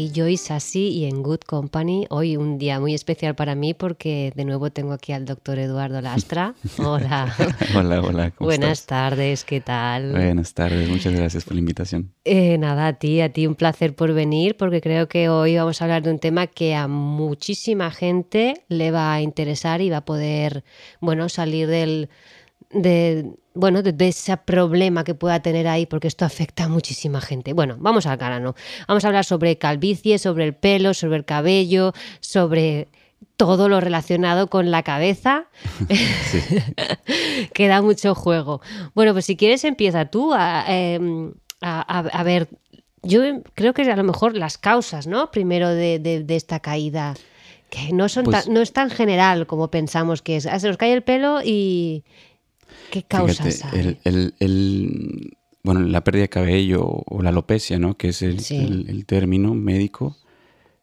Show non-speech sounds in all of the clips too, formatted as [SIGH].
Aquí Joyce así y en Good Company. Hoy un día muy especial para mí porque de nuevo tengo aquí al doctor Eduardo Lastra. [LAUGHS] Hola. hola, hola. ¿cómo Buenas estás? tardes, ¿qué tal? Buenas tardes, muchas gracias por la invitación. Eh, nada, a ti, a ti un placer por venir porque creo que hoy vamos a hablar de un tema que a muchísima gente le va a interesar y va a poder, bueno, salir del, de, bueno, de, de ese problema que pueda tener ahí, porque esto afecta a muchísima gente. Bueno, vamos al grano. Vamos a hablar sobre calvicie, sobre el pelo, sobre el cabello, sobre todo lo relacionado con la cabeza, [LAUGHS] [LAUGHS] que da mucho juego. Bueno, pues si quieres empieza tú a, eh, a, a- a ver, yo creo que a lo mejor las causas, ¿no? Primero de, de- de esta caída, que no, son Pues- tan- no es tan general como pensamos que es. Ah, Se nos cae el pelo y... ¿Qué causas Fíjate, hay? el, el- el- bueno, la pérdida de cabello o la alopecia, ¿no? Que es el, Sí. término médico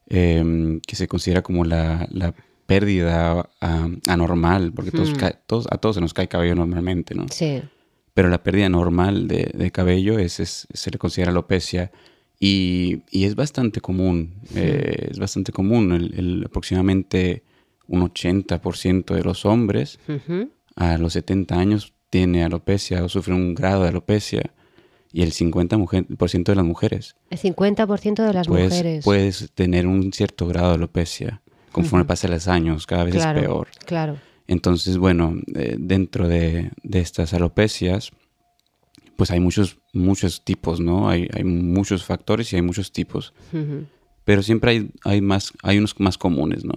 em, que se considera como la, la pérdida anormal, porque todos, Hmm. todos- a todos se nos cae cabello normalmente, ¿no? Sí, Pero la pérdida normal de, de cabello es, es- se le considera alopecia y, y es bastante común. eh, es bastante común. El, el- aproximadamente un 80% de los hombres a los 70 años tiene alopecia o sufre un grado de alopecia y el 50% de las mujeres. el 50% de las mujeres. puedes tener un cierto grado de alopecia. Conforme pasan los años, cada vez claro, es peor. Claro. Entonces, bueno, eh, dentro de, de estas alopecias, pues hay muchos, muchos tipos, ¿no? Hay, hay muchos factores y hay muchos tipos. Pero siempre hay, hay, más, hay unos más comunes, ¿no?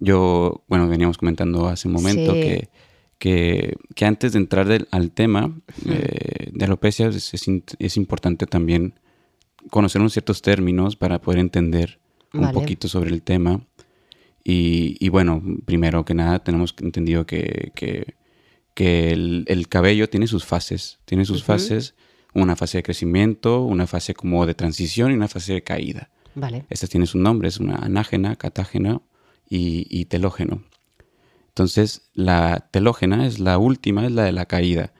Yo, bueno, veníamos comentando hace un momento Sí. que, que, que antes de entrar del- al tema eh, de alopecia es, es in- es importante también conocer unos ciertos términos para poder entender un Vale. poquito sobre el tema. Y, y bueno, primero que nada tenemos entendido que, que, que el, el cabello tiene sus fases, tiene sus fases, una fase de crecimiento, una fase como de transición y una fase de caída. Vale. Estas tienen sus nombres, una anágena, catágena y, y telógeno. Entonces, la telógena es la última, es la de la caída.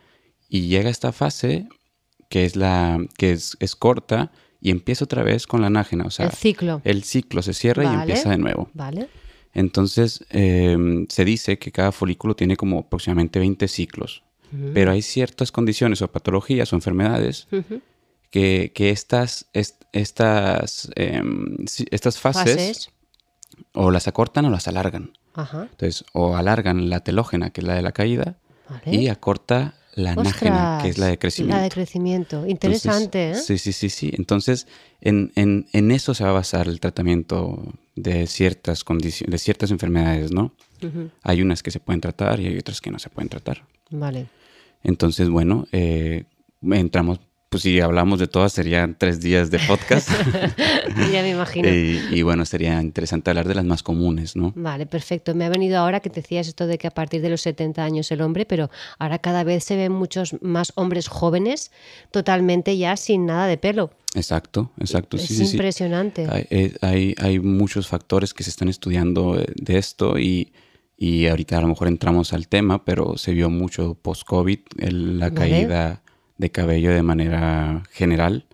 Y llega esta fase que es la que es, es corta y empieza otra vez con la anágena. O sea, el ciclo. el ciclo se cierra y empieza de nuevo. Vale. Entonces, eh, se dice que cada folículo tiene como aproximadamente 20 ciclos. Pero hay ciertas condiciones o patologías o enfermedades que, que estas, est- estas, em, estas fases, Fases. o las acortan o las alargan. Ajá. Entonces, o alargan la telógena, que es la de la caída, Vale. y acorta la anágena, que es la de crecimiento. La de crecimiento. Entonces, Interesante, ¿eh? Sí, sí, sí, sí. Entonces, en, en- en eso se va a basar el tratamiento de ciertas condiciones, de ciertas enfermedades, ¿no? Hay unas que se pueden tratar y hay otras que no se pueden tratar. Vale. Entonces, bueno, eh, entramos, pues si hablamos de todas, serían tres días de podcast. [LAUGHS] ya me imagino. [LAUGHS] y, y bueno, sería interesante hablar de las más comunes, ¿no? Vale, perfecto. Me ha venido ahora que te decías esto de que a partir de los 70 años el hombre, pero ahora cada vez se ven muchos más hombres jóvenes totalmente ya sin nada de pelo. Exacto, exacto. es Sí, sí, sí. impresionante. Hay, eh, hay, hay muchos factores que se están estudiando eh, de esto y, y ahorita a lo mejor entramos al tema, pero se vio mucho post-COVID la Vale. caída de cabello de manera general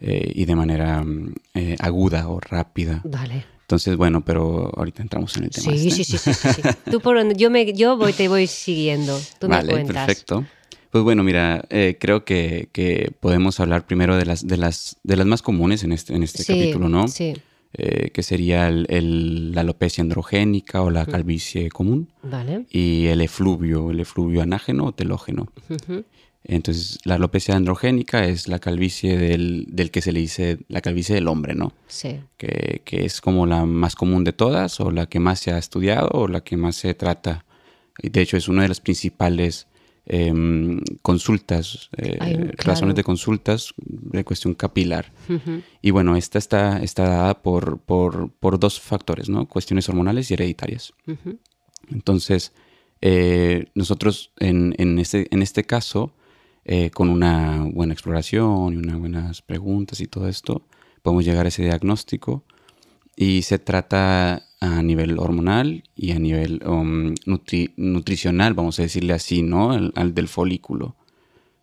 eh, y de manera mm, eh, aguda o rápida. Vale. Entonces, bueno, pero ahorita entramos en el tema. Sí, este. sí, sí, sí, sí. [LAUGHS] Tú por donde yo me yo voy te voy siguiendo. Tú me vale, cuentas. perfecto. Pues bueno, mira, eh, creo que, que podemos hablar primero de las, de las, de las más comunes en este, en este Sí, capítulo, ¿no? Sí. Eh, que sería el- el- la alopecia androgénica o la calvicie común Vale. y el efluvio, el efluvio anágeno o telógeno. Ujú. Entonces, la alopecia androgénica es la calvicie del, del que se le dice la calvicie del hombre, ¿no? Sí. Que, que es como la más común de todas o la que más se ha estudiado o la que más se trata. Y de hecho es una de las principales em, consultas, eh, Ay, claro. razones de consultas de cuestión capilar. Y bueno, esta está, está dada por, por, por dos factores, ¿no? Cuestiones hormonales y hereditarias. Entonces, eh, nosotros en, en, este, en este caso eh, con una buena exploración y unas buenas preguntas y todo esto, podemos llegar a ese diagnóstico y se trata a nivel hormonal y a nivel um, nutricional, vamos a decirle así, ¿no? Al, del folículo,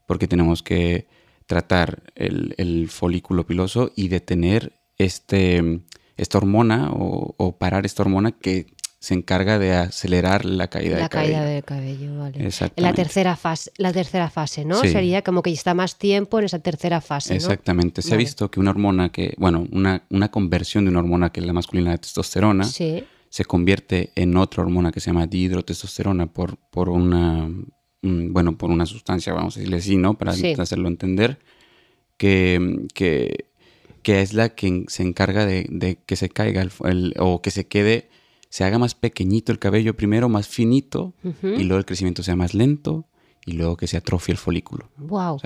porque tenemos que tratar el, folículo piloso y detener este, esta hormona o, parar esta hormona que se encarga de acelerar la caída la cabello. La caída del cabello, vale. La tercera fase, la tercera fase, ¿no? Sería como que está más tiempo en esa tercera fase, Exactamente. Se ha visto que una hormona que, bueno, una, una conversión de una hormona que es la masculina de testosterona se convierte en otra hormona que se llama dihidrotestosterona por, por una, bueno, por una sustancia, vamos a decirle así, ¿no? Para hacerlo entender, que, que, que, es la que se encarga de, de que se caiga el, o que se quede se haga más pequeñito el cabello primero, más finito, y luego el crecimiento sea más lento, y luego que se atrofie el folículo. Wow.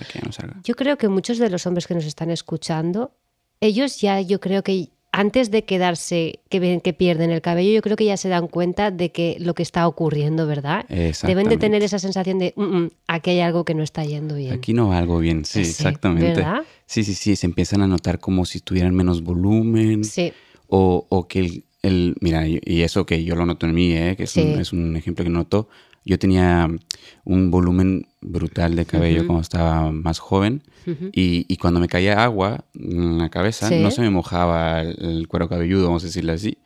Yo creo que muchos de los hombres que nos están escuchando, ellos ya, yo creo que antes de quedarse, que, que pierden el cabello, yo creo que ya se dan cuenta de que lo que está ocurriendo, ¿verdad? Deben de tener esa sensación de, mm, mm, aquí hay algo que no está yendo bien. Aquí no va algo bien, sí, exactamente. ¿verdad? Sí, sí, sí, se empiezan a notar como si tuvieran menos volumen. Sí. O, o que el, el, mira, y eso que yo lo noto en mí, ¿eh? que es, un, es, un, ejemplo que noto. Yo tenía un volumen brutal de cabello cuando estaba más joven y, y, cuando me caía agua en la cabeza no se me mojaba el, cuero cabelludo, vamos a decirlo así.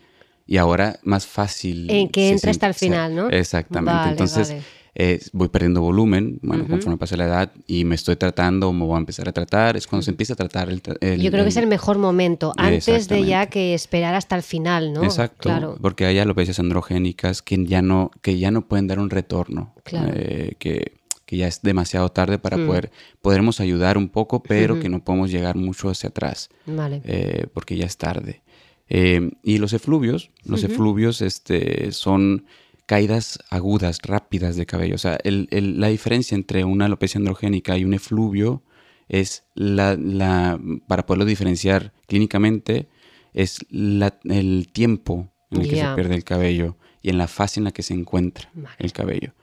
Y ahora más fácil. En que entra hasta el final, ¿no? Exactamente. Entonces, eh, voy perdiendo volumen, bueno, conforme pasa la edad y me estoy tratando, me voy a empezar a tratar, es cuando se empieza a tratar el... Yo creo que es el mejor momento, antes de ya que esperar hasta el final, ¿no? Exacto, claro. porque hay alopecias androgénicas que ya no, que ya no pueden dar un retorno, eh, que, que, ya es demasiado tarde para mm. poder, podremos ayudar un poco, pero que no podemos llegar mucho hacia atrás, vale. Eh, porque ya es tarde. y los efluvios, los efluvios este, son caídas agudas, rápidas de cabello. O sea, la diferencia entre una alopecia androgénica y un efluvio es la, la para poderlo diferenciar clínicamente, es el tiempo en el que se pierde el cabello y en la fase en la que se encuentra el cabello.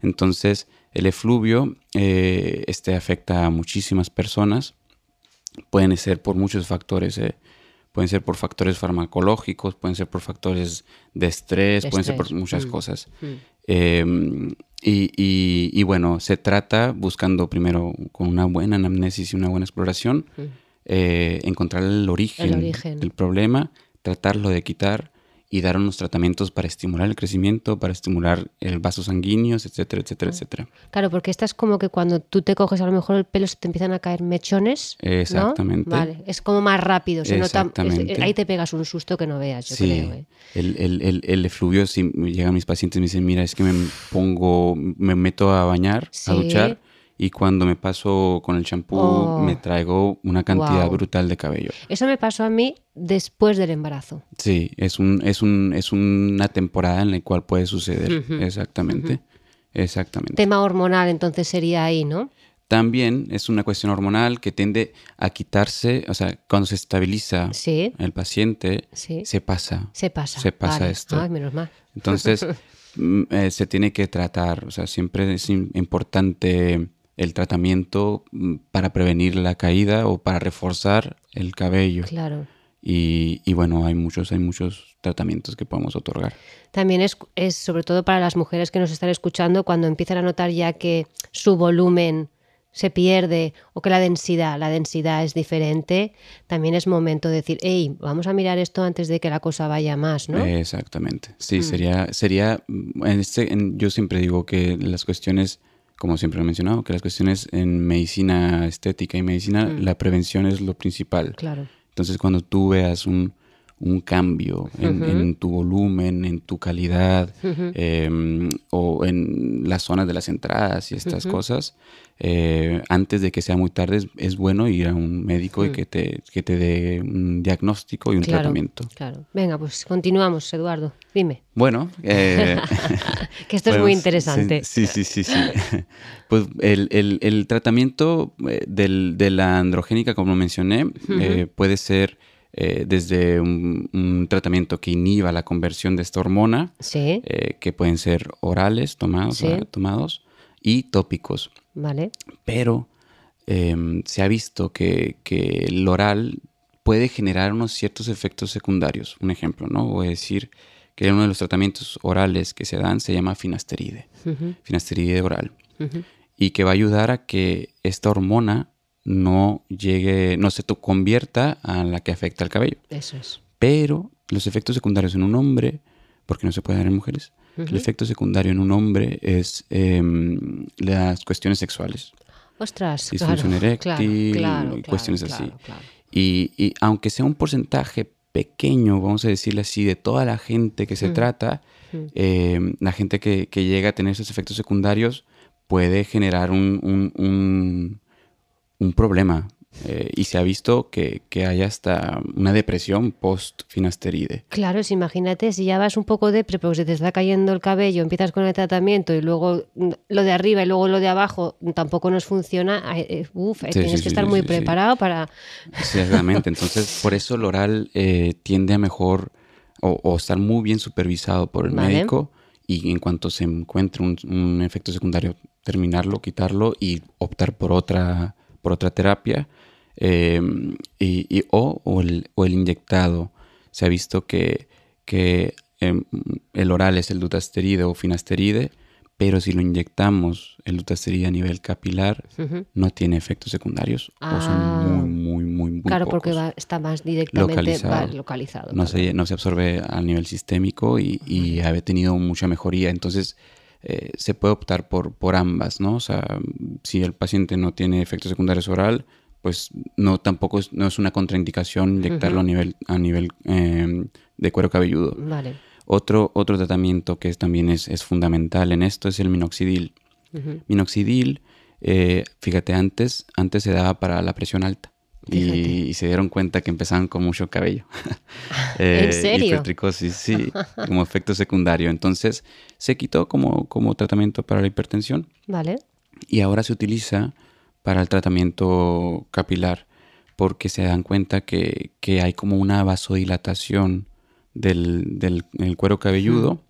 Entonces, el efluvio eh, este afecta a muchísimas personas. Pueden ser por muchos factores. Eh pueden ser por factores farmacológicos, pueden ser por factores de estrés, pueden ser por muchas mm, cosas. Mm. Em, y, bueno, se trata buscando primero con una buena anamnesis y una buena exploración, mm. eh, encontrar el origen, el origen, del problema, tratarlo de quitar y dar unos tratamientos para estimular el crecimiento, para estimular el vaso sanguíneo, etcétera, etcétera, etcétera. Claro, porque esta es como que cuando tú te coges a lo mejor el pelo se te empiezan a caer mechones. Exactamente. Vale, es como más rápido, se nota, ahí te pegas un susto que no veas, yo creo. ¿eh? El, el, el, efluvio, si llegan mis pacientes y me dicen, mira, es que me pongo, me meto a bañar, a duchar y cuando me paso con el champú oh. me traigo una cantidad brutal de cabello. Eso me pasó a mí después del embarazo. Sí, es, un, es, un, es una temporada en la cual puede suceder. Exactamente. Exactamente. Tema hormonal entonces sería ahí, ¿no? También es una cuestión hormonal que tiende a quitarse, o sea, cuando se estabiliza el paciente, se pasa. Se pasa. Se pasa esto. Ay, menos mal. Entonces, [LAUGHS] mm, eh, se tiene que tratar, o sea, siempre es importante el tratamiento mm, para prevenir la caída o para reforzar el cabello. Claro. Y, bueno, hay muchos, hay muchos tratamientos que podemos otorgar. También es, es, sobre todo para las mujeres que nos están escuchando, cuando empiezan a notar ya que su volumen se pierde o que la densidad, la densidad es diferente, también es momento de decir, hey, vamos a mirar esto antes de que la cosa vaya más, ¿no? Exactamente. Sí, mm. sería, sería, en este, yo siempre digo que las cuestiones como siempre he mencionado, que las cuestiones en medicina estética y medicina, mm. la prevención es lo principal. Claro. Entonces, cuando tú veas un, un cambio en, tu volumen, en tu calidad em, o en las zonas de las entradas y estas cosas, eh, antes de que sea muy tarde es, bueno ir a un médico y mm. que te, que te dé un diagnóstico y un tratamiento. Claro. Venga, pues continuamos, Eduardo. Dime. Bueno, eh, [LAUGHS] que esto es muy interesante. Sí, sí, sí, sí. [LAUGHS] pues el, tratamiento eh, de la androgénica, como mencioné, puede ser eh, desde un, tratamiento que inhiba la conversión de esta hormona, eh, que pueden ser orales tomados, tomados y tópicos. Vale. Pero em, se ha visto que, que el oral puede generar unos ciertos efectos secundarios. Un ejemplo, ¿no? Voy a decir que uno de los tratamientos orales que se dan se llama finasteride, finasteride oral, y que va a ayudar a que esta hormona no llegue, no se convierta a la que afecta al cabello. Eso es. Pero los efectos secundarios en un hombre, porque no se puede dar en mujeres, el efecto secundario en un hombre es em, las cuestiones sexuales. Ostras, disfunción claro, eréctil claro, y cuestiones así. claro. Y, y aunque sea un porcentaje pequeño, vamos a decirle así, de toda la gente que se Mm. trata, Mm. eh, la gente que, que llega a tener esos efectos secundarios puede generar un, un- un- un problema. Eh, y se ha visto que, que hay hasta una depresión post-finasteride. Claro, si imagínate, si ya vas un poco depre porque se te está cayendo el cabello, empiezas con el tratamiento y luego lo de arriba y luego lo de abajo tampoco nos funciona, eh, uf, eh, Sí, tienes sí, que sí, estar muy preparado para... Sí, exactamente. Entonces, por eso el oral eh, tiende a mejor o, o estar muy bien supervisado por el Vale. médico y en cuanto se encuentre un, un efecto secundario, terminarlo, quitarlo y optar por otra, por otra terapia. eh, y, y- o, o el, o el inyectado. Se ha visto que, que em, el oral es el dutasteride o finasteride, pero si lo inyectamos el dutasteride a nivel capilar, no tiene efectos secundarios o Ah. son muy, muy, muy, muy Claro, porque va- está más directamente Localizado. va localizado. No, claro. se, no se absorbe a nivel sistémico y, y ha tenido mucha mejoría. Entonces, eh, se puede optar por, por ambas, ¿no? O sea, si el paciente no tiene efectos secundarios oral, pues no tampoco es, no es una contraindicación inyectarlo a nivel, a nivel eh, de cuero cabelludo. Vale. Otro, otro tratamiento que es- también es, es fundamental en esto es el minoxidil. Minoxidil, eh, fíjate, antes, antes se daba para la presión alta. Y, se dieron cuenta que empezaban con mucho cabello. [LAUGHS] ¿En serio? Hipertricosis, sí, [LAUGHS] como efecto secundario. Entonces se quitó como, como tratamiento para la hipertensión Vale. y ahora se utiliza para el tratamiento capilar porque se dan cuenta que, que hay como una vasodilatación del, del el cuero cabelludo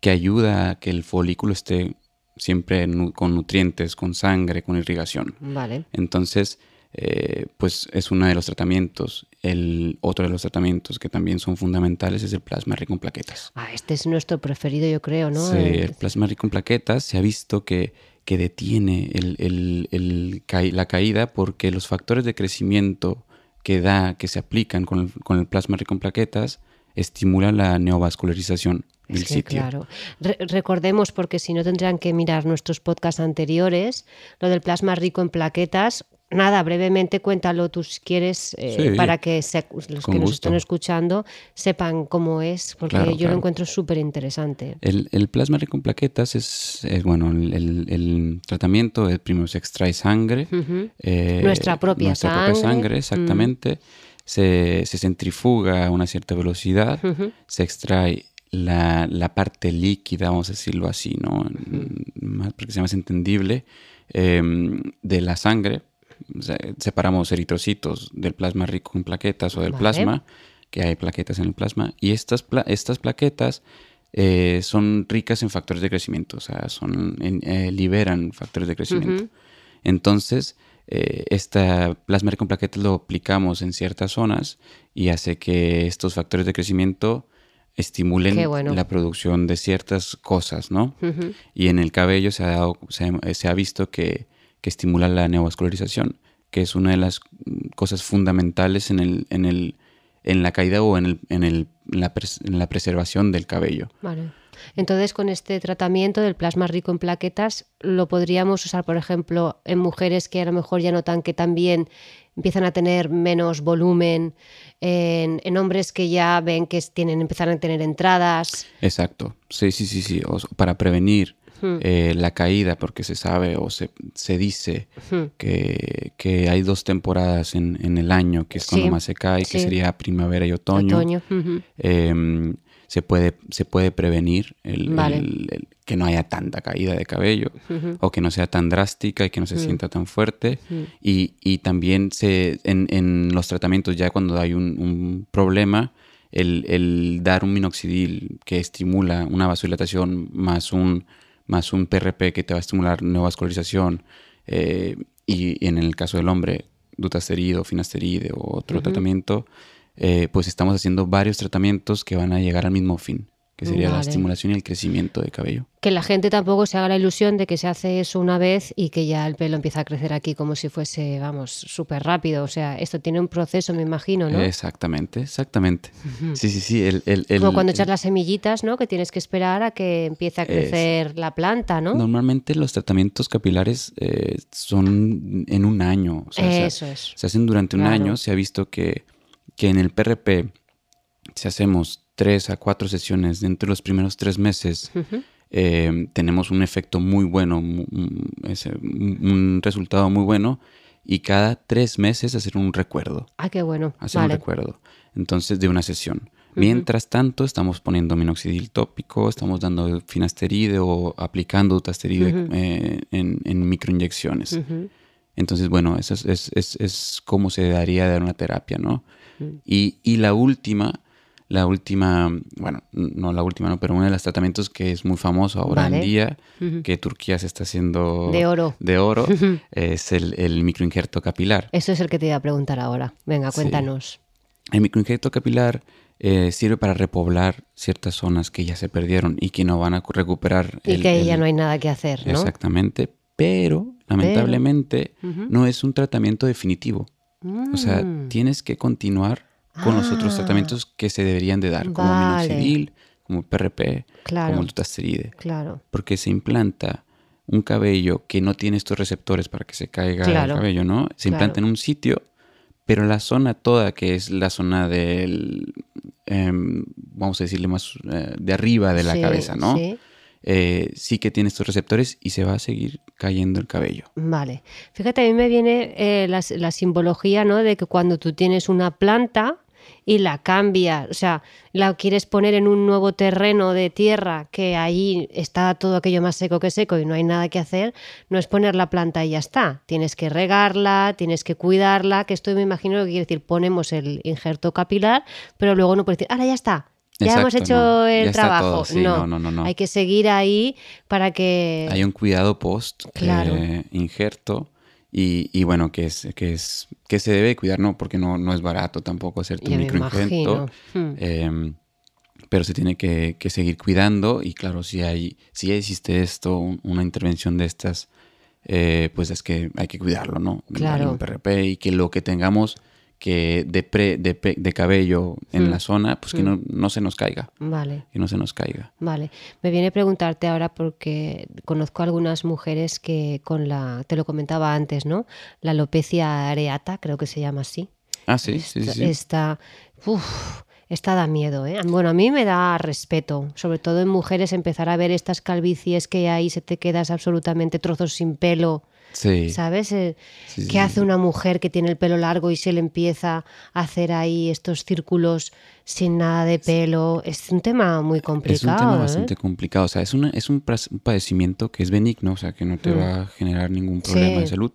que ayuda a que el folículo esté siempre nu- con nutrientes, con sangre, con irrigación. Vale. Entonces, eh, pues es uno de los tratamientos. El otro de los tratamientos que también son fundamentales es el plasma rico en plaquetas. Ah, este es nuestro preferido, yo creo, ¿no? Sí, el plasma rico en plaquetas se ha visto que, que detiene el- el- el ca- la caída porque los factores de crecimiento que da, que se aplican con el, con el plasma rico en plaquetas, estimulan la neovascularización del que, sitio. claro. Re- recordemos, porque si no tendrán que mirar nuestros podcasts anteriores, lo del plasma rico en plaquetas. Nada, brevemente cuéntalo tú si quieres, eh, Sí, para que se- los que nos gusto. están escuchando sepan cómo es, porque Claro, yo lo encuentro súper interesante. El, el plasma rico en plaquetas es, es, bueno, el, el- tratamiento, primero se extrae sangre. eh, Nuestra propia nuestra propia sangre. sangre, exactamente. Se, se centrifuga a una cierta velocidad, se extrae la, la parte líquida, vamos a decirlo así, ¿no? Más porque sea más entendible, em, de la sangre. Separamos eritrocitos del plasma rico en plaquetas o del Vale. plasma, que hay plaquetas en el plasma, y estas, pla- estas plaquetas eh, son ricas en factores de crecimiento, o sea, son, en- eh, liberan factores de crecimiento. Entonces, eh, esta plasma rico en plaquetas lo aplicamos en ciertas zonas y hace que estos factores de crecimiento estimulen bueno. la producción de ciertas cosas, ¿no? Y en el cabello se ha, dado, se ha visto que, que estimula la neovascularización, que es una de las mm, cosas fundamentales en, el, en, el, en la caída o en, el, en, el, en la, pres- en la preservación del cabello. Vale. Entonces, con este tratamiento del plasma rico en plaquetas, lo podríamos usar, por ejemplo, en mujeres que a lo mejor ya notan que también empiezan a tener menos volumen, en, en hombres que ya ven que tienen, empiezan a tener entradas. Exacto, sí, sí, sí, sí. O para prevenir eh, la caída, porque se sabe o se, se dice que, que hay dos temporadas en, en el año, que es cuando Sí, más se cae, que sería primavera y otoño. Em, se, puede, se puede prevenir el, Vale. el- el- que no haya tanta caída de cabello o que no sea tan drástica y que no se sienta tan fuerte. y, y también se, en, en los tratamientos, ya cuando hay un, un problema, el, el dar un minoxidil que estimula una vasodilatación más un, más un PRP que te va a estimular neovascularización, eh, y en el caso del hombre, dutasteride o finasteride o otro tratamiento, eh, pues estamos haciendo varios tratamientos que van a llegar al mismo fin, que sería la estimulación y el crecimiento de cabello. Que la gente tampoco se haga la ilusión de que se hace eso una vez y que ya el pelo empieza a crecer aquí como si fuese, vamos, súper rápido. O sea, esto tiene un proceso, me imagino, ¿no? Exactamente, exactamente. Sí, sí, sí. El, el- el- como cuando echas las semillitas, ¿no? Que tienes que esperar a que empiece a crecer la planta, ¿no? Normalmente los tratamientos capilares eh, son en un año. o sea, se- Eso es. Se hacen durante un Claro. año. Se ha visto que, que en el PRP, si hacemos tres a cuatro sesiones dentro de los primeros tres meses, eh, tenemos un efecto muy bueno, un un resultado muy bueno. Y cada tres meses hacer un recuerdo. Ah, qué bueno. hacer vale. un recuerdo. Entonces, de una sesión. Mientras tanto, estamos poniendo minoxidil tópico, estamos dando finasteride o aplicando dutasteride eh, en, en microinyecciones. Entonces, bueno, eso es, es, es, es cómo se daría dar una terapia, ¿no? y, y la última, la última, bueno, no la última, no, pero uno de los tratamientos que es muy famoso ahora Vale. en día, que Turquía se está haciendo De oro. de oro es el, el microinjerto capilar. Eso es el que te iba a preguntar ahora. Venga, Sí. cuéntanos. El microinjerto capilar eh, sirve para repoblar ciertas zonas que ya se perdieron y que no van a cu- recuperar. Y el- que ahí ya no hay nada que hacer, ¿no? Exactamente, pero lamentablemente no es un tratamiento definitivo. O sea, Mm. tienes que continuar con los otros Ah. tratamientos que se deberían de dar, como Vale. minoxidil, como PRP, Claro. como el dutasteride, Claro. porque se implanta un cabello que no tiene estos receptores para que se caiga Claro. el cabello, ¿no? Se implanta en un sitio, pero la zona toda, que es la zona del, em, vamos a decirle más eh, de arriba de la Sí, cabeza, ¿no? sí. Eh, sí que tiene estos receptores y se va a seguir cayendo el cabello. Vale. Fíjate, a mí me viene eh, la, la simbología, ¿no? De que cuando tú tienes una planta y la cambias, o sea, la quieres poner en un nuevo terreno de tierra que ahí está todo aquello más seco que seco y no hay nada que hacer, no es poner la planta y ya está. Tienes que regarla, tienes que cuidarla, que esto me imagino que quiere decir, ponemos el injerto capilar, pero luego no puedes decir, ahora ya está. Ya Exacto, hemos hecho no, el ya trabajo. todo, sí, no, no, no, no. Hay que seguir ahí para que. Hay un cuidado post Claro. eh, injerto y, y bueno, que es, que es que se debe cuidar, ¿no? Porque no, no es barato tampoco Ya me microinjerto. imagino. Hmm. eh, pero se tiene que, que seguir cuidando y claro, si hay, si existe esto, un- una intervención de estas, eh, pues es que hay que cuidarlo, ¿no? Claro. Hay un PRP y que lo que tengamos que de, pre- de, pe- de cabello en Hmm. la zona, pues que no, no se nos caiga, Vale. que no se nos caiga. Vale, me viene a preguntarte ahora porque conozco algunas mujeres que con la, te lo comentaba antes, ¿no? La alopecia areata, creo que se llama así. Ah, sí, sí, sí. sí. Esta, uf, esta da miedo, ¿eh? Bueno, a mí me da respeto, sobre todo en mujeres empezar a ver estas calvicies que ahí se te quedas absolutamente trozos sin pelo. Sí. ¿Sabes? Eh, Sí, ¿Qué hace una mujer que tiene el pelo largo y se le empieza a hacer ahí estos círculos sin nada de pelo? Es un tema muy complicado. Es un tema ¿eh? bastante complicado. O sea, es, una, es un, padecimiento que es benigno, o sea, que no te va a generar ningún problema de salud,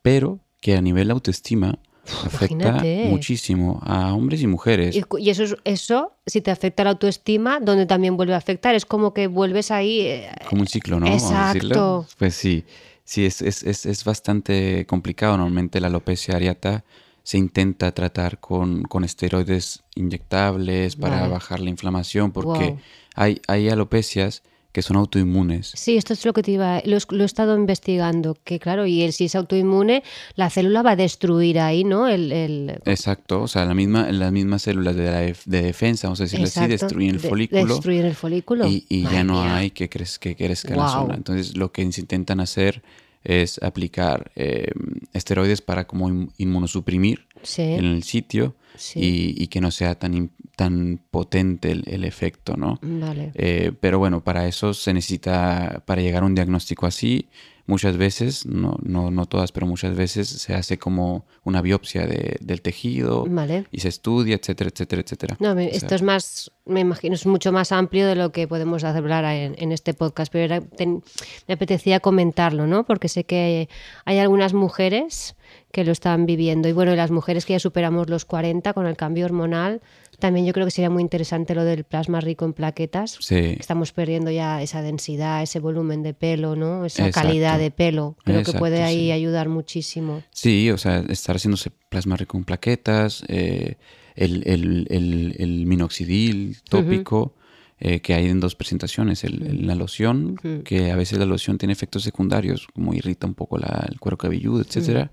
pero que a nivel autoestima afecta imagínate. muchísimo a hombres y mujeres. Y, eso, es- eso, si te afecta la autoestima, donde también vuelve a afectar, es como que vuelves ahí. eh, Como un ciclo, ¿no? Exacto. Pues sí, sí, es, es, es, es bastante complicado. Normalmente la alopecia areata se intenta tratar con, con esteroides inyectables para bajar la inflamación, porque Wow. hay, hay alopecias que son autoinmunes. Sí, esto es lo que te iba. Lo, he- lo he estado investigando. Que claro, y él si es autoinmune, la célula va a destruir ahí, ¿no? El, el- Exacto, o sea, la misma, las mismas células de, la def- de defensa, vamos a decirlo así, destruyen el de- folículo Destruyen el folículo. y, y ya no hay que, crez- que crezca la Guau. zona. Entonces, lo que intentan hacer es aplicar eh, esteroides para como in- inmunosuprimir Sí. en el sitio Sí. y, y que no sea tan, tan potente el, el efecto, ¿no? Vale. Eh, pero bueno, para eso se necesita, para llegar a un diagnóstico así, muchas veces, no, no, no todas, pero muchas veces se hace como una biopsia de- del tejido Vale. y se estudia, etcétera, etcétera, etcétera. No, me- O sea, esto es más, me imagino, es mucho más amplio de lo que podemos hablar en, en este podcast, pero era- ten- me apetecía comentarlo, ¿no? Porque sé que hay algunas mujeres que lo están viviendo. Y bueno, las mujeres que ya superamos los 40 con el cambio hormonal, también yo creo que sería muy interesante lo del plasma rico en plaquetas. Sí. Estamos perdiendo ya esa densidad, ese volumen de pelo, ¿no? Esa Exacto. calidad de pelo. Creo que puede ahí sí. ayudar muchísimo. Sí, o sea, estar haciéndose plasma rico en plaquetas, eh, el, el, el, el minoxidil tópico, eh, que hay en dos presentaciones, el- el- la loción, que a veces la loción tiene efectos secundarios, como irrita un poco la- el cuero cabelludo, etcétera.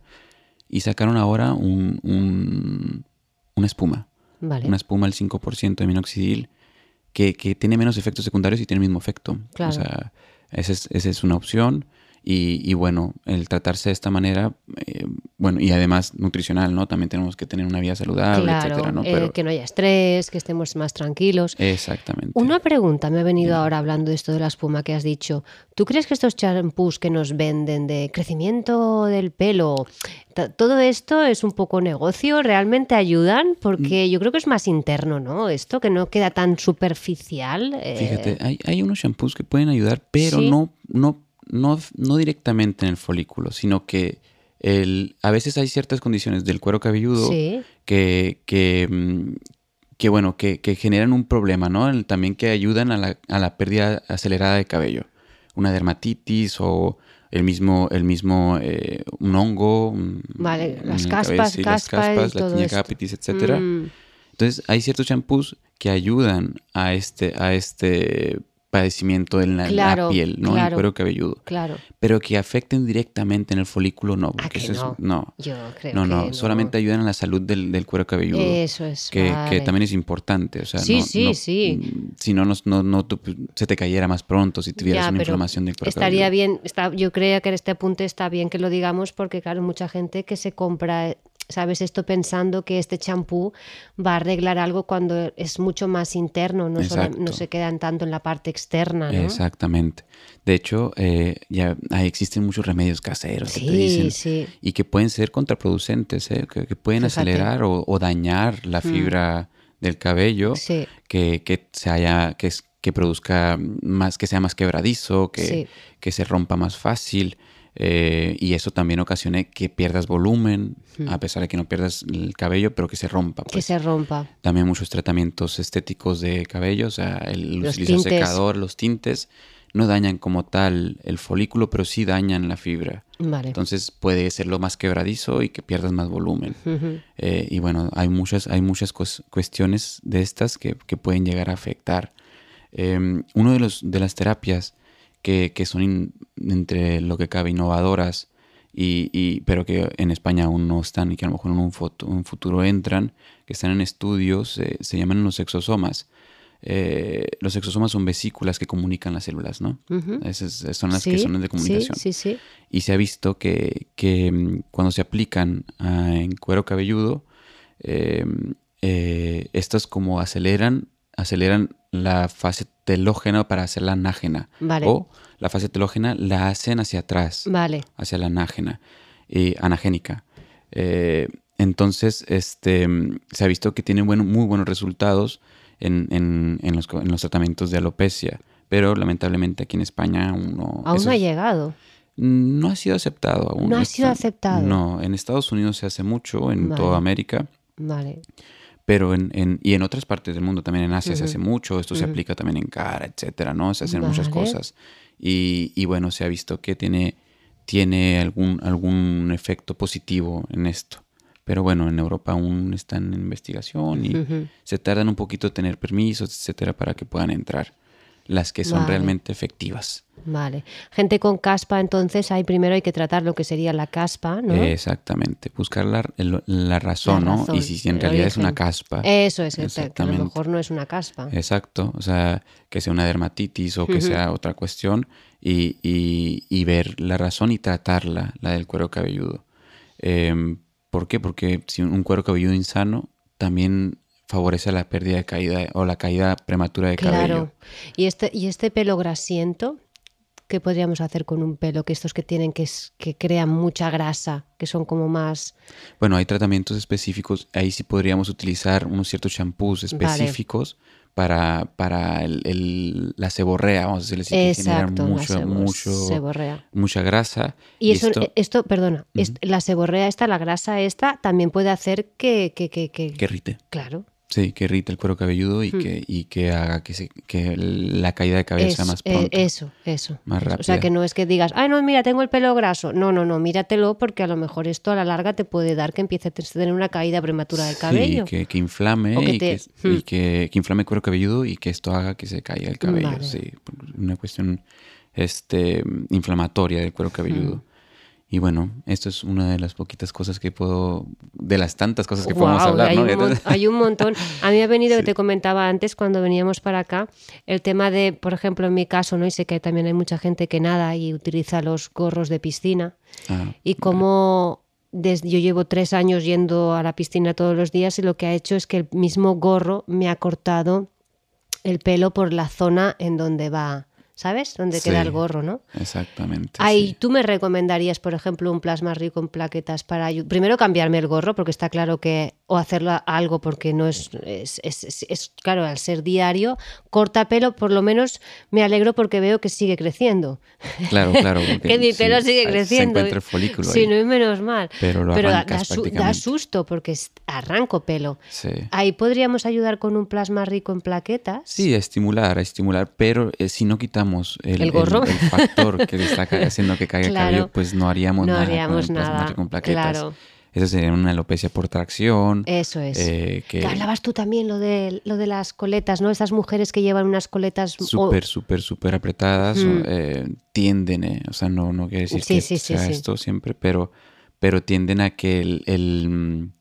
Y sacaron ahora un, un- una espuma, Vale. una espuma al 5% de minoxidil, que, que tiene menos efectos secundarios y tiene el mismo efecto. Claro. O sea, esa es, esa es una opción. Y, y bueno, el tratarse de esta manera, eh, bueno, y además nutricional, ¿no? También tenemos que tener una vida saludable, claro, etcétera, ¿no? eh, Pero, que no haya estrés, que estemos más tranquilos. exactamente. Una pregunta me ha venido ahora hablando de esto de la espuma que has dicho. ¿Tú crees que estos champús que nos venden de crecimiento del pelo, todo esto es un poco negocio? ¿Realmente ayudan? Porque Mm. yo creo que es más interno, ¿no? Esto que no queda tan superficial. eh, Fíjate, hay, hay unos shampoos que pueden ayudar, pero Sí. no, no, no, no directamente en el folículo, sino que el, a veces hay ciertas condiciones del cuero cabelludo Sí, que, que, mm, que, bueno, que, que generan un problema, ¿no? El- también que ayudan a la, a la pérdida acelerada de cabello. Una dermatitis o el mismo, el mismo eh, un hongo. Vale, las caspas, las y caspas, la tinea capitis. Mm, Entonces, hay ciertos champús que ayudan a este, a este padecimiento en la, piel, ¿no? En el cuero cabelludo. claro. Pero que afecten directamente en el folículo, no. ¿A Porque que eso es- no? no. Yo creo No, que no, solamente ayudan a la salud del, del cuero cabelludo. Eso es. que, que también es importante. O sea, Sí, no- sí, no- sí. mm, Si no, no, no, no tú- se te cayera más pronto si tuvieras Ya, una inflamación del cuero Estaría cabelludo. bien, está, yo creo que en este apunte está bien que lo digamos porque, claro, mucha gente que se compra, ¿sabes? Esto pensando que este champú va a arreglar algo cuando es mucho más interno, no, solo- no se quedan tanto en la parte externa, ¿no? Exactamente. De hecho, eh, ya ahí existen muchos remedios caseros que te dicen sí. y que pueden ser contraproducentes, ¿eh? que, que pueden Fíjate. acelerar o, o dañar la fibra del cabello, Sí. que, que se haya, que, produzca más, que sea más quebradizo, que se rompa más fácil. Eh, y eso también ocasione que pierdas volumen, a pesar de que no pierdas el cabello, pero que se rompa. Que pues. se rompa. También muchos tratamientos estéticos de cabello, o sea, el Los utilizar secador, los tintes, no dañan como tal el folículo, pero sí dañan la fibra. Vale. Entonces puede ser lo más quebradizo y que pierdas más volumen. Eh, y bueno, hay muchas, hay muchas cues- cuestiones de estas que, que pueden llegar a afectar. Eh, uno de, los, de las terapias que, que son in- entre lo que cabe innovadoras, y, y- pero que en España aún no están y que a lo mejor en un, foto- un futuro entran, que están en estudios, eh, se llaman los exosomas. Eh, los exosomas son vesículas que comunican las células, ¿no? Esas son las Sí, que son de comunicación. Sí, sí, sí. Y se ha visto que, que, mm, cuando se aplican ah, en cuero cabelludo, eh, eh, estas como aceleran, aceleran la fase telógena para hacer la anágena. Vale. O la fase telógena la hacen hacia atrás, Vale. hacia la anágena, y anagénica. Eh, entonces, este, se ha visto que tiene buen- muy buenos resultados en, en- en los, co- en los tratamientos de alopecia. Pero lamentablemente aquí en España aún no... Aún no ha llegado. no ha sido aceptado aún. No ha sido aceptado. No, en Estados Unidos se hace mucho, en Vale. toda América, Vale. Pero en, en- y en otras partes del mundo, también en Asia se hace mucho, esto se aplica también en cara, etcétera, ¿no? Se hacen muchas cosas. Y, y bueno, se ha visto que tiene, tiene algún, algún efecto positivo en esto. Pero bueno, en Europa aún están en investigación y se tardan un poquito en tener permisos, etcétera, para que puedan entrar las que son Vale. realmente efectivas. Vale. Gente con caspa, entonces hay primero hay que tratar lo que sería la caspa, ¿no? Exactamente, buscar la, razón, La ¿no? Y si en el realidad es una caspa. Eso es, que- que a Exactamente. lo mejor no es una caspa. Exacto, o sea, que sea una dermatitis o que sea otra cuestión y, y- y ver la razón y tratarla, la del cuero cabelludo. Em, ¿Por qué? Porque si un cuero cabelludo insano también favorece la pérdida de caída o la caída prematura de cabello. Claro. Y este, y este pelo grasiento, ¿Qué podríamos hacer con un pelo? Que estos que tienen que, es- que crean mucha grasa, que son como más... Bueno, hay tratamientos específicos. Ahí sí podríamos utilizar unos ciertos champús específicos para, para el- el- la seborrea, vamos a decirle así, que generan Exacto, la mucho, mucho, seborrea. mucha grasa. Y eso, esto esto, perdona, la seborrea esta, la grasa esta, también puede hacer que... que, que, que- que irrite. Claro. Sí, que irrite el cuero cabelludo y, que, y que haga que, se, que la caída de cabello sea Es- más eh, pronta. eso, eso. Más eso. O sea, que no es que digas, ay, no, mira, tengo el pelo graso. No, no, no, míratelo porque a lo mejor esto a la larga te puede dar que empiece a tener una caída prematura del cabello. Sí, que, que inflame O que y, te- que, y Hmm. que- que inflame el cuero cabelludo y que esto haga que se caiga el cabello. Vale. Sí, una cuestión este, inflamatoria del cuero cabelludo. Hmm. Y bueno, esto es una de las poquitas cosas que puedo, de las tantas cosas que podemos hablar, hay, ¿no? un hay un montón. A mí me ha venido, te comentaba antes cuando veníamos para acá, el tema de, por ejemplo, en mi caso, ¿no? Y sé que también hay mucha gente que nada y utiliza los gorros de piscina. Ah, Y como desde, yo llevo tres años yendo a la piscina todos los días y lo que ha hecho es que el mismo gorro me ha cortado el pelo por la zona en donde va, ¿sabes? Donde queda el gorro, ¿no? exactamente. Ahí sí. tú me recomendarías, por ejemplo, un plasma rico en plaquetas para primero cambiarme el gorro, porque está claro que, o hacerlo a- algo porque no es, es, es- es- es- claro, al ser diario, corta pelo, por lo menos me alegro porque veo que sigue creciendo. Claro, claro. [LAUGHS] que mi sí, pelo sigue ahí creciendo. Se encuentra el folículo Sí, ahí. no es menos mal. Pero lo da, arrancas da da susto porque arranco pelo. Sí. Ahí podríamos ayudar con un plasma rico en plaquetas. Sí, a estimular, a estimular, pero eh, si no quitamos el, ¿El gorro? el factor que [LAUGHS] le está haciendo que caiga Claro. el cabello, pues no haríamos No nada haríamos con el nada, plasmático en plaquetas. claro. Eso sería una alopecia por tracción. Eso es. eh, que hablabas tú también lo de, lo de las coletas, ¿no? Esas mujeres que llevan unas coletas... o- súper, súper, súper apretadas, Mm. eh, tienden, eh, o sea, no, no quiere decir Sí, que sí, sea sí. esto siempre, pero, pero tienden a que el, el, mm,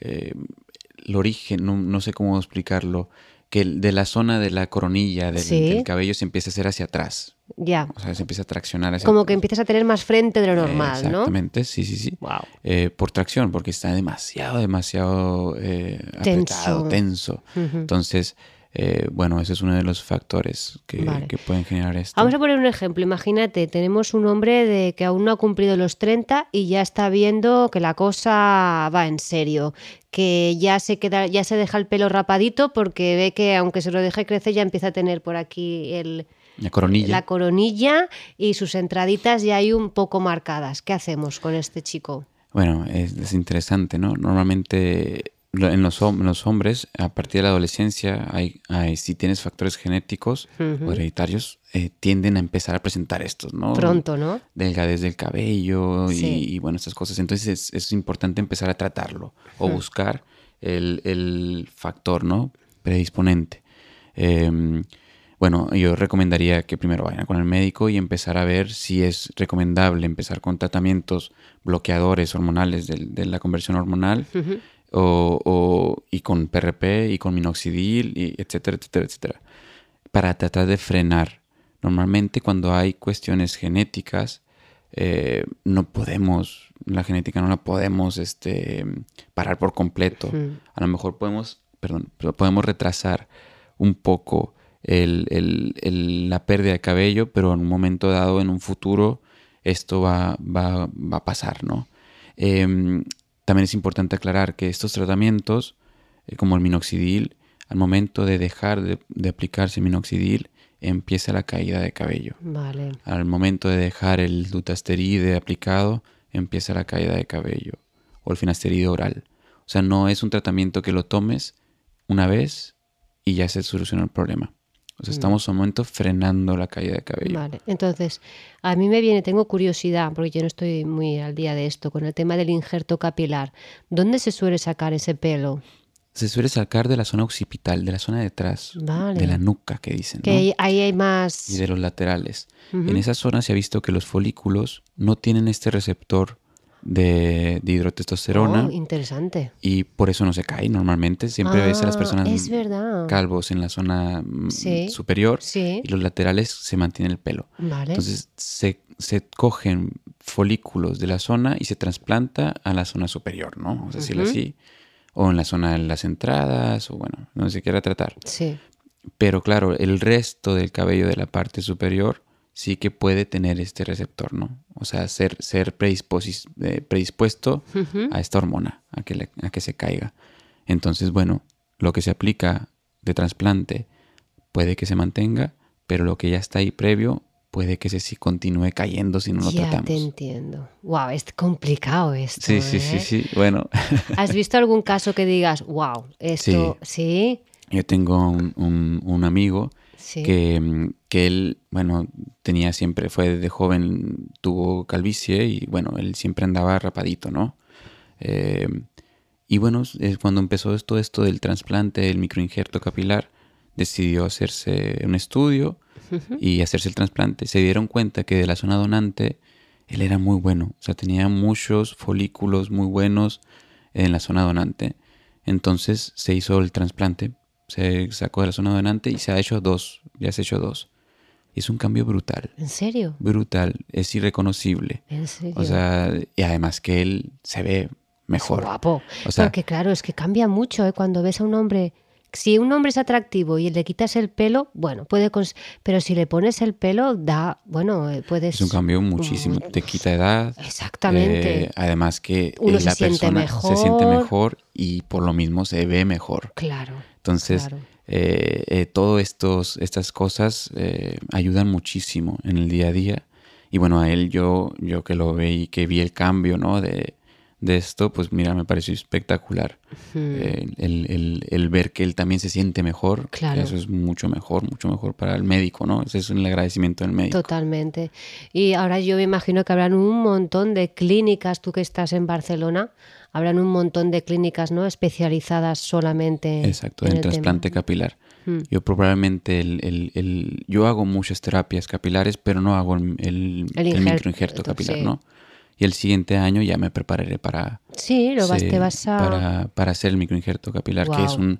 el origen, no, no sé cómo explicarlo, que el- de la zona de la coronilla del, del cabello se empiece a hacer hacia atrás. Ya, O sea, se empieza a traccionar como que empiezas a tener más frente de lo Eh, normal, ¿no? Exactamente, sí, sí, sí. Wow. Eh, por tracción, porque está demasiado, demasiado eh, Tenso. apretado, tenso. Ujú. Entonces, eh, bueno, ese es uno de los factores que, Vale. que pueden generar esto. Vamos a poner un ejemplo. Imagínate, tenemos un hombre de que aún no ha cumplido los 30 y ya está viendo que la cosa va en serio, que ya se queda, ya se deja el pelo rapadito porque ve que aunque se lo deje crecer ya empieza a tener por aquí el, La coronilla. la coronilla y sus entraditas ya hay un poco marcadas. ¿Qué hacemos con este chico? Bueno, es, es interesante, ¿no? Normalmente en los, hom- los hombres, a partir de la adolescencia, hay, hay- si tienes factores genéticos o hereditarios, eh, tienden a empezar a presentar estos, ¿no? Pronto, ¿no? delgadez del cabello y, Sí. y, bueno, estas cosas. Entonces es, es importante empezar a tratarlo o buscar el, el factor, ¿no? Predisponente. Em, bueno, yo recomendaría que primero vayan con el médico y empezar a ver si es recomendable empezar con tratamientos bloqueadores hormonales de, la conversión hormonal o, o- y con PRP y con minoxidil, y etcétera, etcétera, etcétera, para tratar de frenar. Normalmente cuando hay cuestiones genéticas, eh, no podemos, la genética no la podemos este, parar por completo. A lo mejor podemos, perdón, podemos retrasar un poco el- el- el- la pérdida de cabello, pero en un momento dado, en un futuro, esto va, va- va a pasar, ¿no? Em, también es importante aclarar que estos tratamientos, eh, como el minoxidil, al momento de dejar de, de aplicarse minoxidil, empieza la caída de cabello. Vale. Al momento de dejar el dutasteride aplicado, empieza la caída de cabello. O el finasteride oral. O sea, no es un tratamiento que lo tomes una vez y ya se soluciona el problema. O sea, estamos un momento frenando la caída de cabello. Vale, entonces, a mí me viene, tengo curiosidad, porque yo no estoy muy al día de esto, con el tema del injerto capilar. ¿Dónde se suele sacar ese pelo? Se suele sacar de la zona occipital, de la zona de atrás, Vale. de la nuca que dicen, Que ¿no? ahí, ahí hay más... y de los laterales. En esa zona se ha visto que los folículos no tienen este receptor de, de hidrotestosterona Oh, interesante. y por eso no se cae normalmente. Siempre ves a las Ah, personas calvos en la zona mm, Sí, superior sí. y los laterales se mantiene el pelo. Vale. Entonces se, se cogen folículos de la zona y se trasplanta a la zona superior, ¿no? Vamos a decirlo así. O en la zona de las entradas, o bueno, donde se quiera tratar. Sí. Pero claro, el resto del cabello de la parte superior sí que puede tener este receptor, ¿no? O sea, ser, ser eh, predispuesto a esta hormona, a que, le- a que se caiga. Entonces, bueno, lo que se aplica de trasplante puede que se mantenga, pero lo que ya está ahí previo puede que se sí continúe cayendo si no lo ya tratamos. te entiendo. Wow, es complicado esto. Sí, sí, sí, ¿eh? sí. Bueno, ¿Has visto algún caso que digas, wow, esto sí? yo tengo un, un- un amigo Sí. que, que él, bueno, tenía siempre, fue de joven, tuvo calvicie y bueno, él siempre andaba rapadito, ¿no? Eh, y bueno, es cuando empezó esto, esto del trasplante, el microinjerto capilar, decidió hacerse un estudio y hacerse el trasplante. Se dieron cuenta que de la zona donante él era muy bueno, o sea, tenía muchos folículos muy buenos en la zona donante. Entonces se hizo el trasplante, se sacó de la zona donante y se ha hecho dos, ya se ha hecho dos. Es un cambio brutal, ¿En serio? brutal, es irreconocible. ¿En serio? O sea, y además que él se ve Es mejor. guapo. O sea- Porque claro, es que cambia mucho ¿eh? cuando ves a un hombre. Si un hombre es atractivo y le quitas el pelo, bueno, puede. cons- Pero si le pones el pelo, da. Bueno, eh, puedes. Es un cambio muchísimo, te quita edad. Exactamente. eh, además que eh, Uno se la siente persona se siente mejor. mejor y por lo mismo se ve mejor. Claro. Entonces, claro. eh, eh, todas estos, estas cosas eh, ayudan muchísimo en el día a día. Y bueno, a él yo, yo que lo vi, que vi el cambio ¿no? de, de esto, pues mira, me pareció espectacular. Eh, el, el- el ver que él también se siente mejor, Claro. eso es mucho mejor, mucho mejor para el médico, ¿no? Ese es el agradecimiento del médico. Totalmente. Y ahora yo me imagino que habrán un montón de clínicas, tú que estás en Barcelona, habrán un montón de clínicas no especializadas solamente Exacto, en el tema. trasplante capilar. Mm. Yo probablemente, el, el- el- yo hago muchas terapias capilares, pero no hago el, el, El el injer- microinjerto capilar, sí. ¿no? Y el siguiente año ya me prepararé para, Sí, lo vas, sí, te vas a... para, para hacer el microinjerto capilar, que es un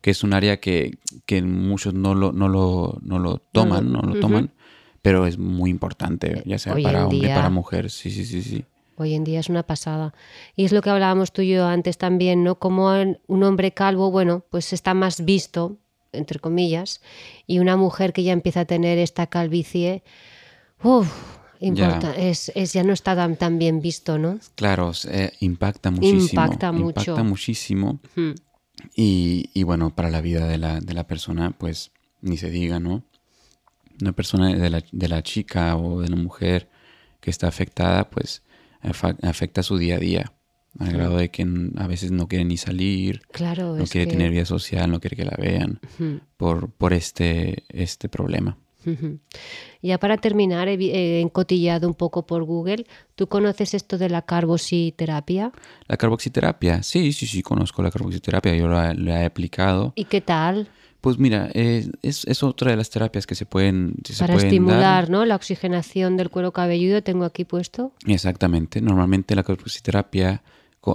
que es un área que, que muchos no lo, no lo, no lo toman, no lo, toman, pero es muy importante, ya sea Hoy para hombre, día- para mujer, sí, sí, sí, sí. Hoy en día es una pasada. Y es lo que hablábamos tú y yo antes también, ¿no? Como un hombre calvo, bueno, pues está más visto, entre comillas, y una mujer que ya empieza a tener esta calvicie, uff, importa, es, es- ya no está tan, tan bien visto, ¿no? Claro, eh, impacta muchísimo. Impacta mucho. Impacta muchísimo. Y, y bueno, para la vida de la, de la persona, pues ni se diga, ¿no? Una persona de la, de la chica o de la mujer que está afectada, pues afecta su día a día, al grado de que a veces no quiere ni salir, Claro, no quiere que- tener vida social, no quiere que la vean por, por este, este problema. Ya para terminar, he, encotillado un poco por Google. ¿Tú conoces esto de la carbositerapia? La carboxiterapia, sí, sí, sí, conozco la carboxiterapia, yo la, la he aplicado. ¿Y qué tal? Pues mira, eh, es, es otra de las terapias que se pueden, que se para pueden estimular dar. ¿no? la oxigenación del cuero cabelludo, tengo aquí puesto. Exactamente. Normalmente la carboxiterapia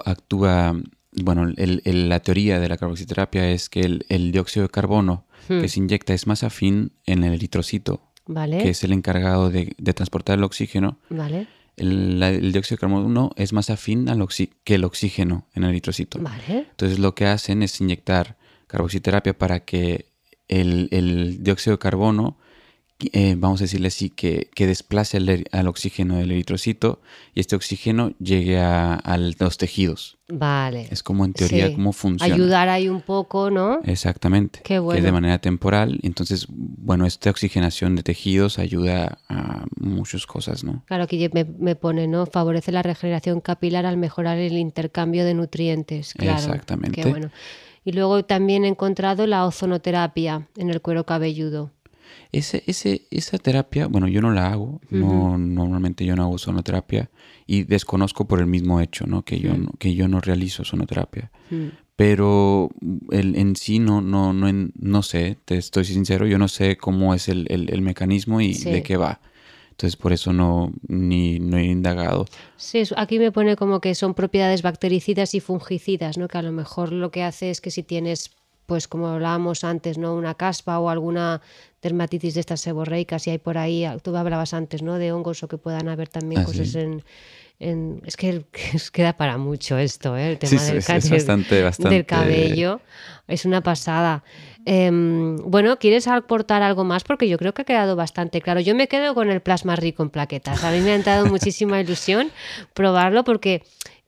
actúa, bueno, el- el- la teoría de la carboxiterapia es que el, el dióxido de carbono Hmm. que se inyecta es más afín en el eritrocito, ¿Vale? que es el encargado de, de transportar el oxígeno. ¿Vale? El, dióxido de carbono es más afín al oxi- que el oxígeno en el eritrocito. ¿Vale? Entonces lo que hacen es inyectar carboxiterapia para que el, el dióxido de carbono, eh, vamos a decirle así, que, que desplace al, al oxígeno del eritrocito y este oxígeno llegue a, a los tejidos. Vale. Es como en teoría Sí. cómo funciona. Ayudar ahí un poco, ¿no? Exactamente. Qué Que es bueno. de manera temporal. Entonces, bueno, esta oxigenación de tejidos ayuda a muchas cosas, ¿no? Claro, aquí me, me pone, ¿no? Favorece la regeneración capilar al mejorar el intercambio de nutrientes. Claro. Exactamente. Qué bueno. Y luego también he encontrado la ozonoterapia en el cuero cabelludo. Ese, ese, esa terapia, bueno, yo no la hago, no, normalmente yo no hago sonoterapia y desconozco por el mismo hecho, ¿no? Que yo, no, que yo no realizo sonoterapia. Mm. Pero el, en sí no, no, no, no sé, te estoy sincero, yo no sé cómo es el, el- el mecanismo y Sí. de qué va. Entonces por eso no, ni, no he indagado. Sí, aquí me pone como que son propiedades bactericidas y fungicidas, ¿no? Que a lo mejor lo que hace es que si tienes, pues como hablábamos antes, ¿no? Una caspa o alguna dermatitis de estas seborreicas y hay por ahí, tú hablabas antes, ¿no? De hongos o que puedan haber también Ah, cosas sí. en, es que [LAUGHS] queda para mucho esto, ¿eh? el tema sí, del, sí, del- bastante, bastante- del cabello. Es una pasada. Em, bueno, ¿quieres aportar algo más? Porque yo creo que ha quedado bastante claro. Yo me quedo con el plasma rico en plaquetas. A mí me ha entrado muchísima [LAUGHS] ilusión probarlo porque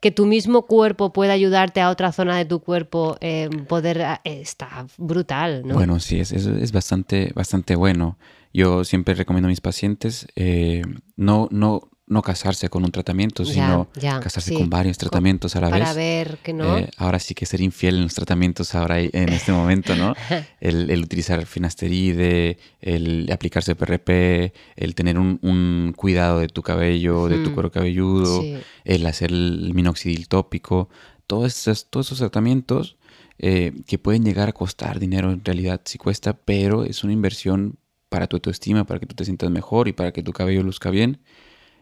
que tu mismo cuerpo pueda ayudarte a otra zona de tu cuerpo eh, poder eh, está brutal, ¿no? Bueno, sí, es, es, es bastante, bastante bueno. Yo siempre recomiendo a mis pacientes eh, no, no, no casarse con un tratamiento, sino ya, casarse sí. con varios tratamientos a la para vez. ver que no. Eh, ahora sí que ser infiel en los tratamientos ahora en este momento, ¿no? [LAUGHS] El, el utilizar finasteride, el aplicarse PRP, el tener un, un cuidado de tu cabello, de tu Ujú. cuero cabelludo, Sí. el hacer el minoxidil tópico, todos esos, todos esos tratamientos eh, que pueden llegar a costar dinero, en realidad sí cuesta, pero es una inversión para tu autoestima, para que tú te sientas mejor y para que tu cabello luzca bien.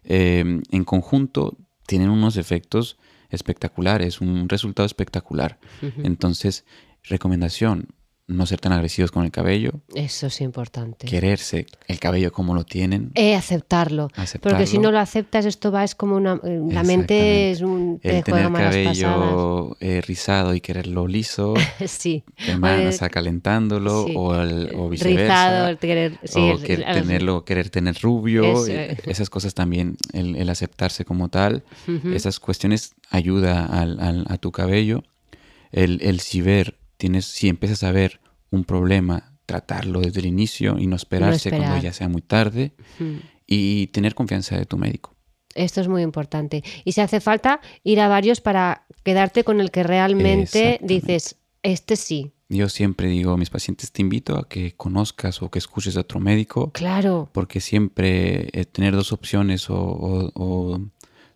Eh, en conjunto tienen unos efectos espectaculares, un resultado espectacular. Entonces, recomendación, no ser tan agresivos con el cabello, Eso es importante. quererse el cabello como lo tienen. Eh, aceptarlo. Porque si Aceptarlo. no lo aceptas, esto va, es como una. eh, La mente es un. Te el tener cabello eh, rizado y quererlo liso. [LAUGHS] Sí. semanas Eh, calentándolo sí. o, el- o viceversa. Rizado, el querer. Sí, o el- que el- tenerlo, querer tener rubio, Eso, eh, eh. esas cosas también, el, aceptarse como tal, Ujú. esas cuestiones ayuda al- al- a tu cabello. El, el si ver, tienes, si empiezas a ver un problema, tratarlo desde el inicio y no esperarse cuando esperar. ya sea muy tarde y tener confianza de tu médico. Esto es muy importante. Y si hace falta, ir a varios para quedarte con el que realmente dices, este sí. Yo siempre digo a mis pacientes, te invito a que conozcas o que escuches a otro médico, Claro. porque siempre eh, tener dos opciones o, o- o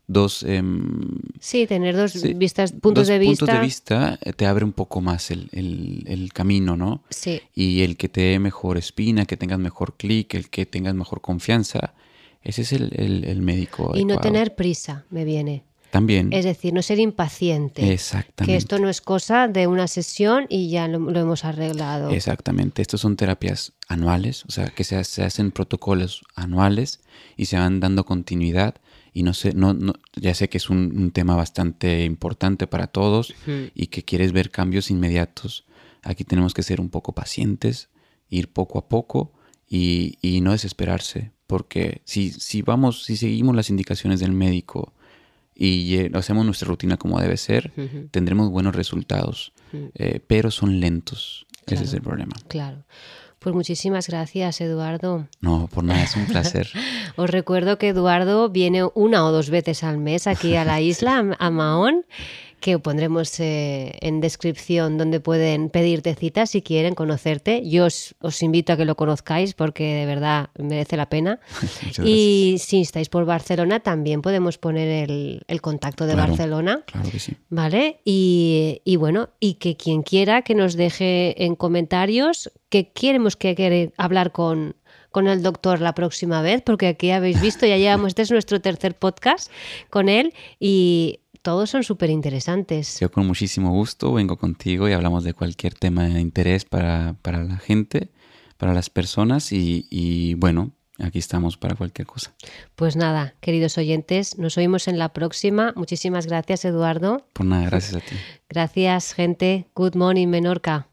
dos, em, Sí, tener dos Sí, vistas, puntos dos de vista. puntos de vista eh, te abre un poco más el, el- el camino, ¿no? Sí. Y el que te dé mejor espina, que tengas mejor clic, el que tengas mejor confianza, ese es el, el- médico. Y no tener prisa, me viene. También. Es decir, no ser impaciente. Exactamente. Que esto no es cosa de una sesión y ya lo, lo hemos arreglado. Exactamente. Estos son terapias anuales, o sea, que se, se hacen protocolos anuales y se van dando continuidad. Y no sé, no, no- ya sé que es un, un tema bastante importante para todos y que quieres ver cambios inmediatos. Aquí tenemos que ser un poco pacientes, ir poco a poco y, y no desesperarse, porque si, si vamos, si seguimos las indicaciones del médico y hacemos nuestra rutina como debe ser, tendremos buenos resultados, eh, pero son lentos. Ese es el problema. Claro. Pues muchísimas gracias, Eduardo. No, por nada, es un placer. [LAUGHS] Os recuerdo que Eduardo viene una o dos veces al mes aquí a la [LAUGHS] isla, a Mahón, que pondremos eh, en descripción donde pueden pedirte citas si quieren conocerte. Yo os, os invito a que lo conozcáis porque de verdad merece la pena. [LAUGHS] Y si estáis por Barcelona, también podemos poner el, el contacto de Claro. Barcelona. Claro que sí. ¿Vale? Y, y bueno, y que quien quiera que nos deje en comentarios que queremos que quiere hablar con, con el doctor la próxima vez, porque aquí habéis visto, ya llevamos, este es nuestro tercer podcast con él y todos son súper interesantes. Yo con muchísimo gusto vengo contigo y hablamos de cualquier tema de interés para, para la gente, para las personas y, y bueno, aquí estamos para cualquier cosa. Pues nada, queridos oyentes, nos oímos en la próxima. Muchísimas gracias, Eduardo. Por nada, gracias a ti. Gracias, gente. Good morning, Menorca.